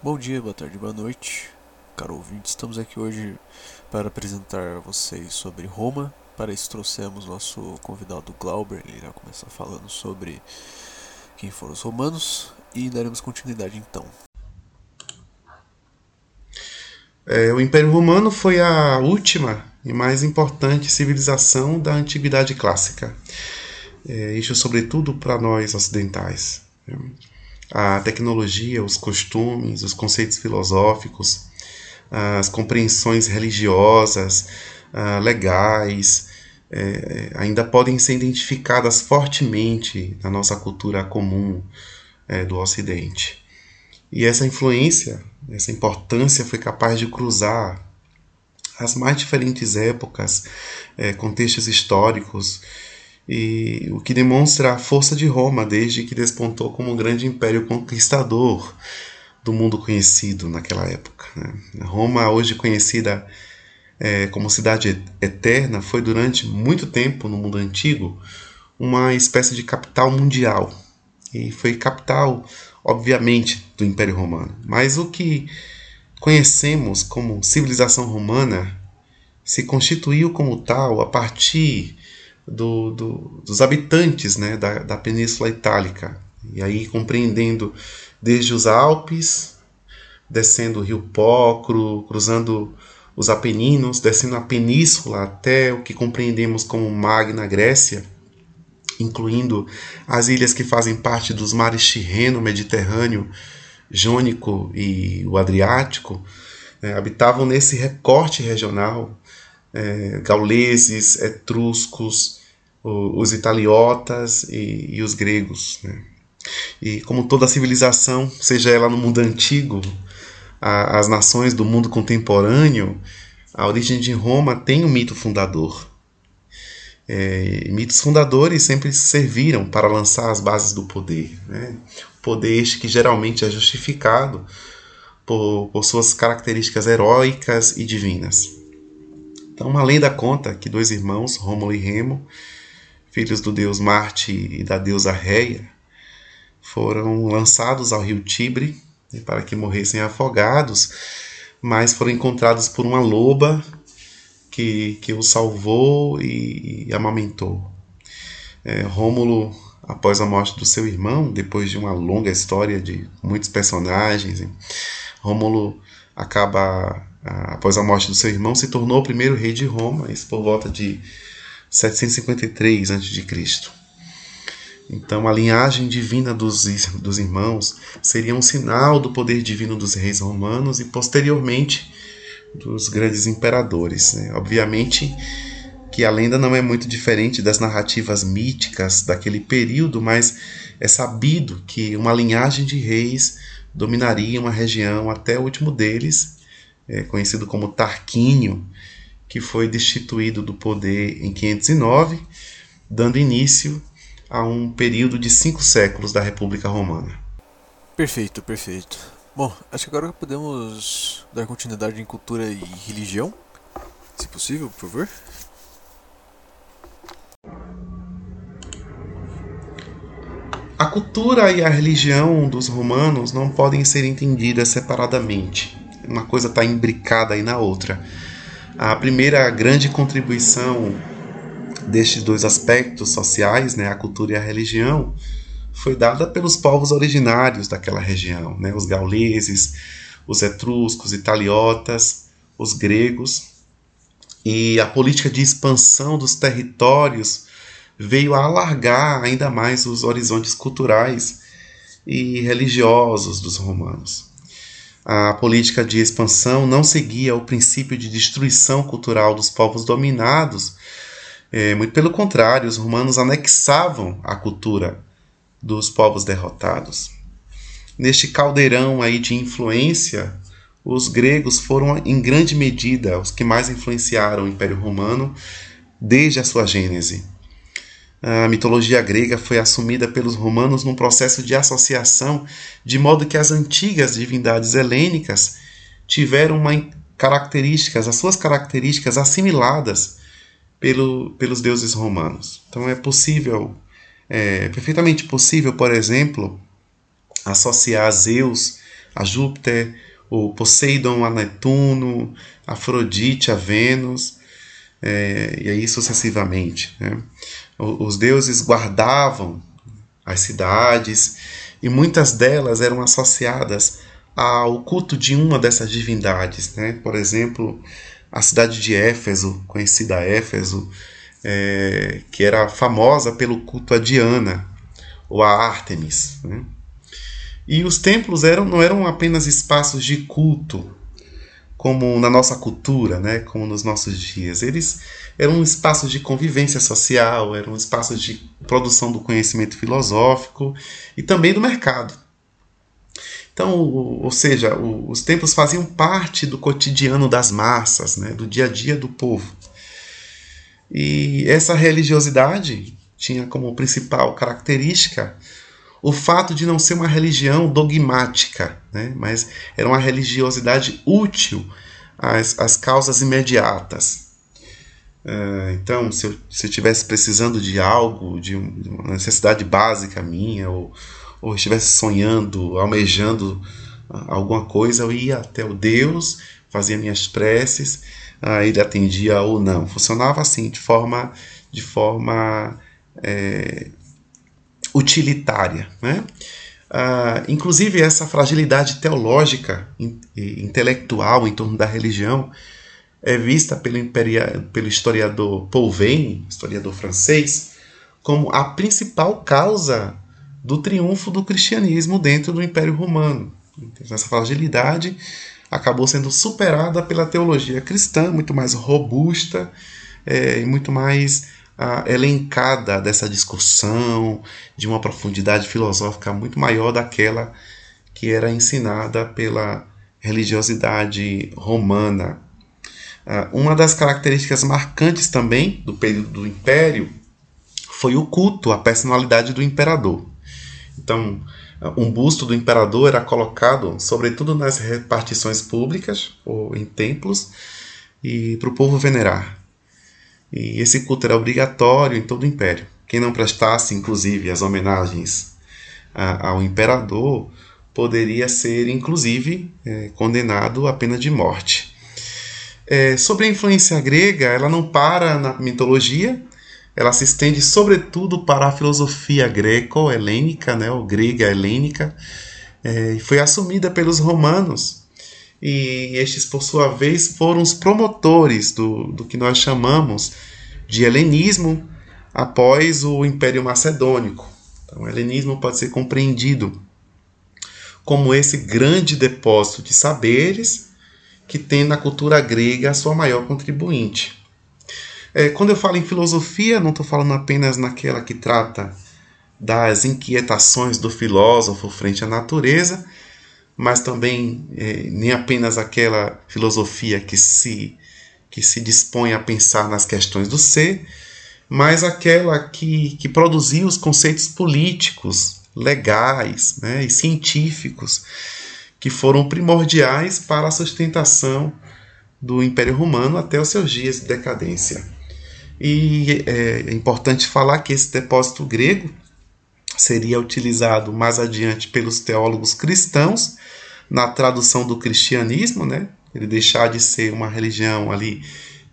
Bom dia, boa tarde, boa noite, caro ouvinte. Estamos aqui hoje para apresentar a vocês sobre Roma. Para isso trouxemos nosso convidado Glauber, ele irá começar falando sobre quem foram os romanos e daremos continuidade então. É, o Império Romano foi a última e mais importante civilização da Antiguidade Clássica. É, isso, sobretudo, para nós ocidentais a tecnologia, os costumes, os conceitos filosóficos, as compreensões religiosas, uh, legais, é, ainda podem ser identificadas fortemente na nossa cultura comum é, do Ocidente. E essa influência, essa importância foi capaz de cruzar as mais diferentes épocas, é, contextos históricos, e o que demonstra a força de Roma desde que despontou como um grande império conquistador do mundo conhecido naquela época. Né? Roma, hoje conhecida é, como cidade eterna, foi durante muito tempo no mundo antigo uma espécie de capital mundial e foi capital, obviamente, do Império Romano. Mas o que conhecemos como civilização romana se constituiu como tal a partir do, do, dos habitantes né, da, da Península Itálica. E aí compreendendo desde os Alpes, descendo o rio Pó, cru, cruzando os Apeninos, descendo a península até o que compreendemos como Magna Grécia, incluindo as ilhas que fazem parte dos mares Tirreno, Mediterrâneo, Jônico e o Adriático, é, habitavam nesse recorte regional é, gauleses, etruscos, os italiotas e, e os gregos. Né? E como toda civilização, seja ela no mundo antigo, a, as nações do mundo contemporâneo, a origem de Roma tem um mito fundador. É, mitos fundadores sempre serviram para lançar as bases do poder. Né? Poder este que geralmente é justificado por, por suas características heróicas e divinas. Então, uma lenda conta que dois irmãos, Rômulo e Remo, filhos do deus Marte e da deusa Reia, foram lançados ao rio Tibre né, para que morressem afogados, mas foram encontrados por uma loba que, que os salvou e, e amamentou. É, Rômulo, após a morte do seu irmão, depois de uma longa história de muitos personagens, Rômulo acaba, após a morte do seu irmão, se tornou o primeiro rei de Roma, isso por volta de 753 a.C. Então, a linhagem divina dos, dos irmãos seria um sinal do poder divino dos reis romanos e, posteriormente, dos grandes imperadores. Né? Obviamente que a lenda não é muito diferente das narrativas míticas daquele período, mas é sabido que uma linhagem de reis dominaria uma região até o último deles, é, conhecido como Tarquínio, que foi destituído do poder em 509, dando início a um período de cinco séculos da República Romana. Perfeito, perfeito. Bom, acho que agora podemos dar continuidade em cultura e religião, se possível, por favor. A cultura e a religião dos romanos não podem ser entendidas separadamente. Uma coisa está imbricada aí na outra. A primeira grande contribuição destes dois aspectos sociais, né, a cultura e a religião, foi dada pelos povos originários daquela região, né, os gauleses, os etruscos, italiotas, os gregos. E a política de expansão dos territórios veio a alargar ainda mais os horizontes culturais e religiosos dos romanos a política de expansão não seguia o princípio de destruição cultural dos povos dominados. É, muito pelo contrário, os romanos anexavam a cultura dos povos derrotados. Neste caldeirão aí de influência, os gregos foram em grande medida os que mais influenciaram o Império Romano desde a sua gênese a mitologia grega foi assumida pelos romanos num processo de associação, de modo que as antigas divindades helênicas tiveram uma características, as suas características assimiladas pelo, pelos deuses romanos. Então é possível, é perfeitamente possível, por exemplo, associar Zeus a Júpiter, o Poseidon a Netuno, Afrodite a Vênus, é, e aí sucessivamente. Né? Os deuses guardavam as cidades e muitas delas eram associadas ao culto de uma dessas divindades. Né? Por exemplo, a cidade de Éfeso, conhecida Éfeso, é, que era famosa pelo culto a Diana ou a Ártemis. Né? E os templos eram, não eram apenas espaços de culto, como na nossa cultura, né, como nos nossos dias. Eles eram espaços de convivência social, eram espaços de produção do conhecimento filosófico e também do mercado. Então, ou seja, os templos faziam parte do cotidiano das massas, né, do dia a dia do povo. E essa religiosidade tinha como principal característica o fato de não ser uma religião dogmática, né? mas era uma religiosidade útil às, às causas imediatas. Uh, então, se eu, se eu estivesse precisando de algo, de, um, uma necessidade básica minha, ou, ou estivesse sonhando, almejando alguma coisa, eu ia até o Deus, fazia minhas preces, uh, ele atendia ou não. Funcionava assim, de forma, de forma é, utilitária. Né? Uh, inclusive, essa fragilidade teológica e intelectual em torno da religião é vista pelo, imperia, pelo historiador Paul Veyne, historiador francês, como a principal causa do triunfo do cristianismo dentro do Império Romano. Então, essa fragilidade acabou sendo superada pela teologia cristã, muito mais robusta é, e muito mais ah, elencada dessa discussão, de uma profundidade filosófica muito maior daquela que era ensinada pela religiosidade romana. Ah, uma das características marcantes também do período do Império foi o culto à personalidade do imperador. Então, um busto do imperador era colocado, sobretudo nas repartições públicas ou em templos, e para o povo venerar. E esse culto era obrigatório em todo o império. Quem não prestasse, inclusive, as homenagens a, ao imperador poderia ser, inclusive, é, condenado à pena de morte. É, sobre a influência grega, ela não para na mitologia, ela se estende sobretudo para a filosofia greco-helênica, né, ou grega-helênica, é, e foi assumida pelos romanos. E estes, por sua vez, foram os promotores do, do que nós chamamos de helenismo após o Império Macedônico. Então, o helenismo pode ser compreendido como esse grande depósito de saberes que tem na cultura grega a sua maior contribuinte. É, quando eu falo em filosofia, não estou falando apenas naquela que trata das inquietações do filósofo frente à natureza, mas também é, nem apenas aquela filosofia que se, que se dispõe a pensar nas questões do ser, mas aquela que, que produziu os conceitos políticos, legais né, e científicos que foram primordiais para a sustentação do Império Romano até os seus dias de decadência. E é, é importante falar que esse depósito grego seria utilizado mais adiante pelos teólogos cristãos na tradução do cristianismo, né? Ele deixar de ser uma religião ali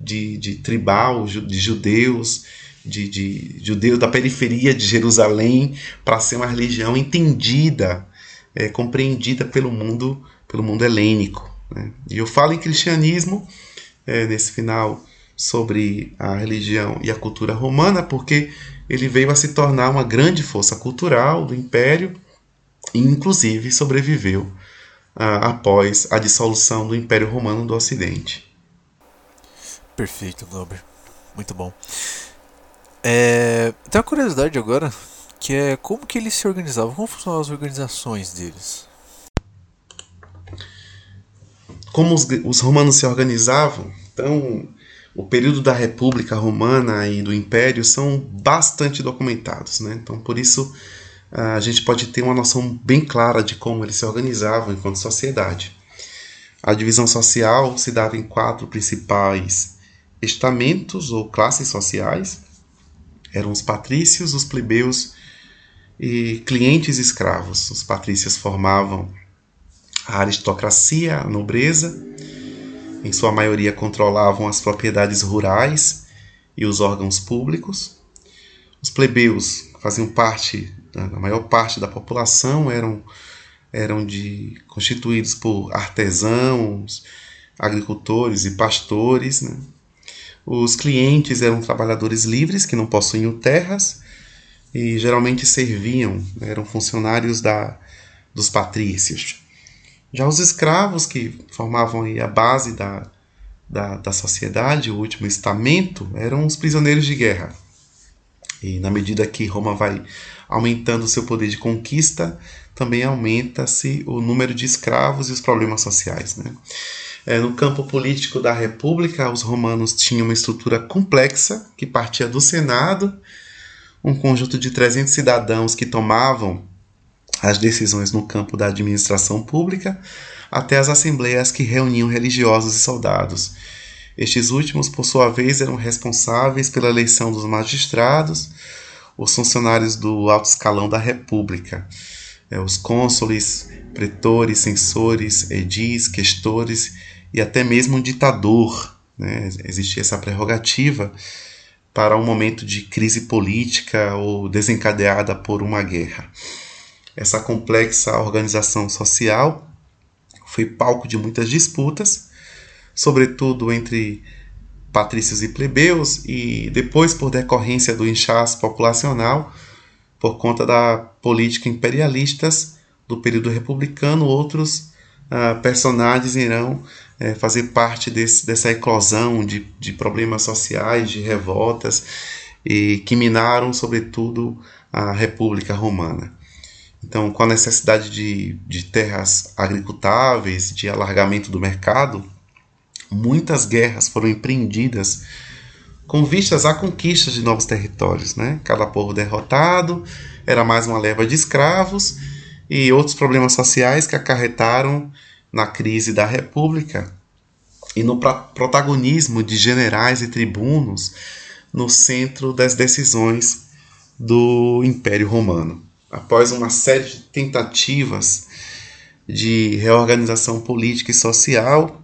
de, de tribal, de judeus, de, de judeus da periferia de Jerusalém, para ser uma religião entendida, é, compreendida pelo mundo, pelo mundo helênico. Né? E eu falo em cristianismo é, nesse final sobre a religião e a cultura romana, porque ele veio a se tornar uma grande força cultural do império e, inclusive, sobreviveu uh, após a dissolução do Império Romano do Ocidente. Perfeito, Glauber. Muito bom. É, tem uma curiosidade agora, que é como que eles se organizavam, como funcionavam as organizações deles? Como os, os romanos se organizavam? Então, o período da República Romana e do Império são bastante documentados, né? Então, por isso, a gente pode ter uma noção bem clara de como eles se organizavam enquanto sociedade. A divisão social se dava em quatro principais estamentos ou classes sociais. Eram os patrícios, os plebeus e clientes escravos. Os patrícios formavam a aristocracia, a nobreza, em sua maioria controlavam as propriedades rurais e os órgãos públicos. Os plebeus faziam parte, a maior parte da população eram eram de constituídos por artesãos, agricultores e pastores. Né? Os clientes eram trabalhadores livres que não possuíam terras e geralmente serviam, eram funcionários da, dos patrícios. Já os escravos, que formavam a base da, da, da sociedade, o último estamento, eram os prisioneiros de guerra. E na medida que Roma vai aumentando seu poder de conquista, também aumenta-se o número de escravos e os problemas sociais. Né? É, no campo político da República, os romanos tinham uma estrutura complexa que partia do Senado, um conjunto de 300 cidadãos que tomavam as decisões no campo da administração pública, até as assembleias que reuniam religiosos e soldados. Estes últimos, por sua vez, eram responsáveis pela eleição dos magistrados, os funcionários do alto escalão da República, é, os cônsules, pretores, censores, edis, questores e até mesmo um ditador. Né? Existia essa prerrogativa para um momento de crise política ou desencadeada por uma guerra. Essa complexa organização social foi palco de muitas disputas, sobretudo entre patrícios e plebeus, e depois por decorrência do inchaço populacional, por conta da política imperialistas do período republicano, outros uh, personagens irão uh, fazer parte desse, dessa eclosão de, de problemas sociais, de revoltas, e que minaram, sobretudo, a República Romana. Então, com a necessidade de, de terras agricultáveis, de alargamento do mercado, muitas guerras foram empreendidas com vistas à conquista de novos territórios. Né? Cada povo derrotado era mais uma leva de escravos e outros problemas sociais que acarretaram na crise da República e no protagonismo de generais e tribunos no centro das decisões do Império Romano após uma série de tentativas de reorganização política e social,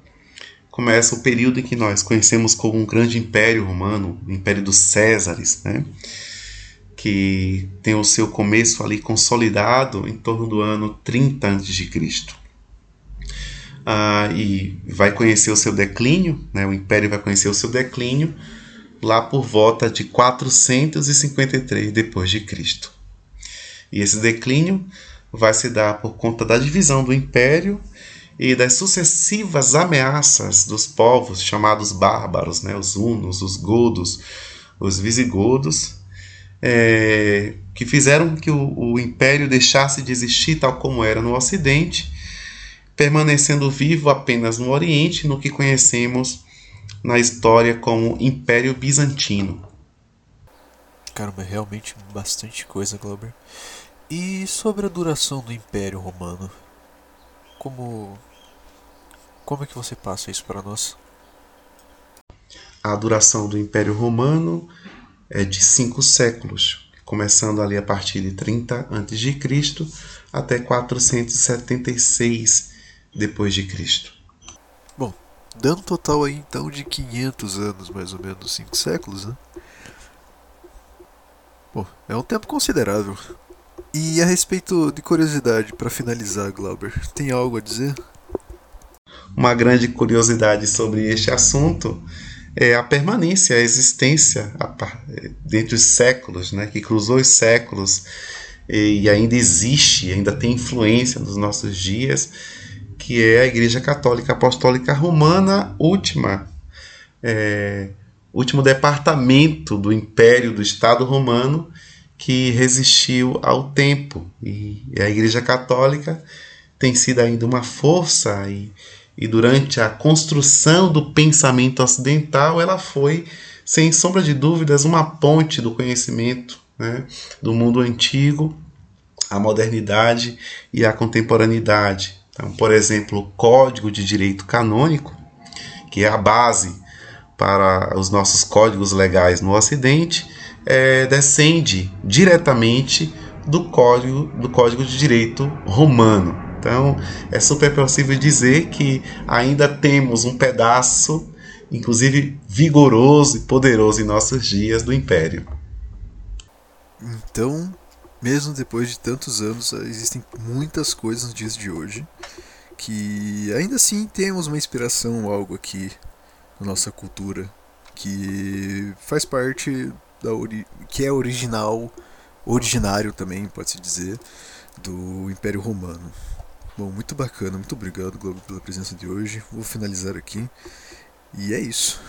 começa o período em que nós conhecemos como um grande império romano, o Império dos Césares, né? que tem o seu começo ali consolidado em torno do ano 30 a.C. Ah, e vai conhecer o seu declínio, né? o Império vai conhecer o seu declínio lá por volta de 453 depois de Cristo. E esse declínio vai se dar por conta da divisão do império e das sucessivas ameaças dos povos chamados bárbaros, né, os hunos, os godos, os visigodos, é, que fizeram que o, o império deixasse de existir tal como era no Ocidente, permanecendo vivo apenas no Oriente, no que conhecemos na história como Império Bizantino. Caramba, é realmente bastante coisa, Glauber. E sobre a duração do Império Romano? Como como é que você passa isso para nós? A duração do Império Romano é de cinco séculos, começando ali a partir de 30 a.C. até 476 depois de Cristo. Bom, dando total aí então de 500 anos, mais ou menos, cinco séculos, né? Bom, é um tempo considerável. E a respeito de curiosidade, para finalizar, Glauber, tem algo a dizer? Uma grande curiosidade sobre este assunto é a permanência, a existência dentre os séculos, né, que cruzou os séculos e ainda existe, ainda tem influência nos nossos dias, que é a Igreja Católica Apostólica Romana, última, é, último departamento do Império do Estado Romano que resistiu ao tempo. E a Igreja Católica tem sido ainda uma força e, e durante a construção do pensamento ocidental ela foi, sem sombra de dúvidas, uma ponte do conhecimento né, do mundo antigo, a modernidade e a contemporaneidade. Então, por exemplo, o Código de Direito Canônico, que é a base para os nossos códigos legais no Ocidente, é, descende diretamente do código, do código de direito romano. Então, é super possível dizer que ainda temos um pedaço, inclusive vigoroso e poderoso em nossos dias, do Império. Então, mesmo depois de tantos anos, existem muitas coisas nos dias de hoje que ainda assim temos uma inspiração, algo aqui na nossa cultura que faz parte da que é original, originário também, pode-se dizer, do Império Romano. Bom, muito bacana, muito obrigado, Globo, pela presença de hoje. Vou finalizar aqui. E é isso.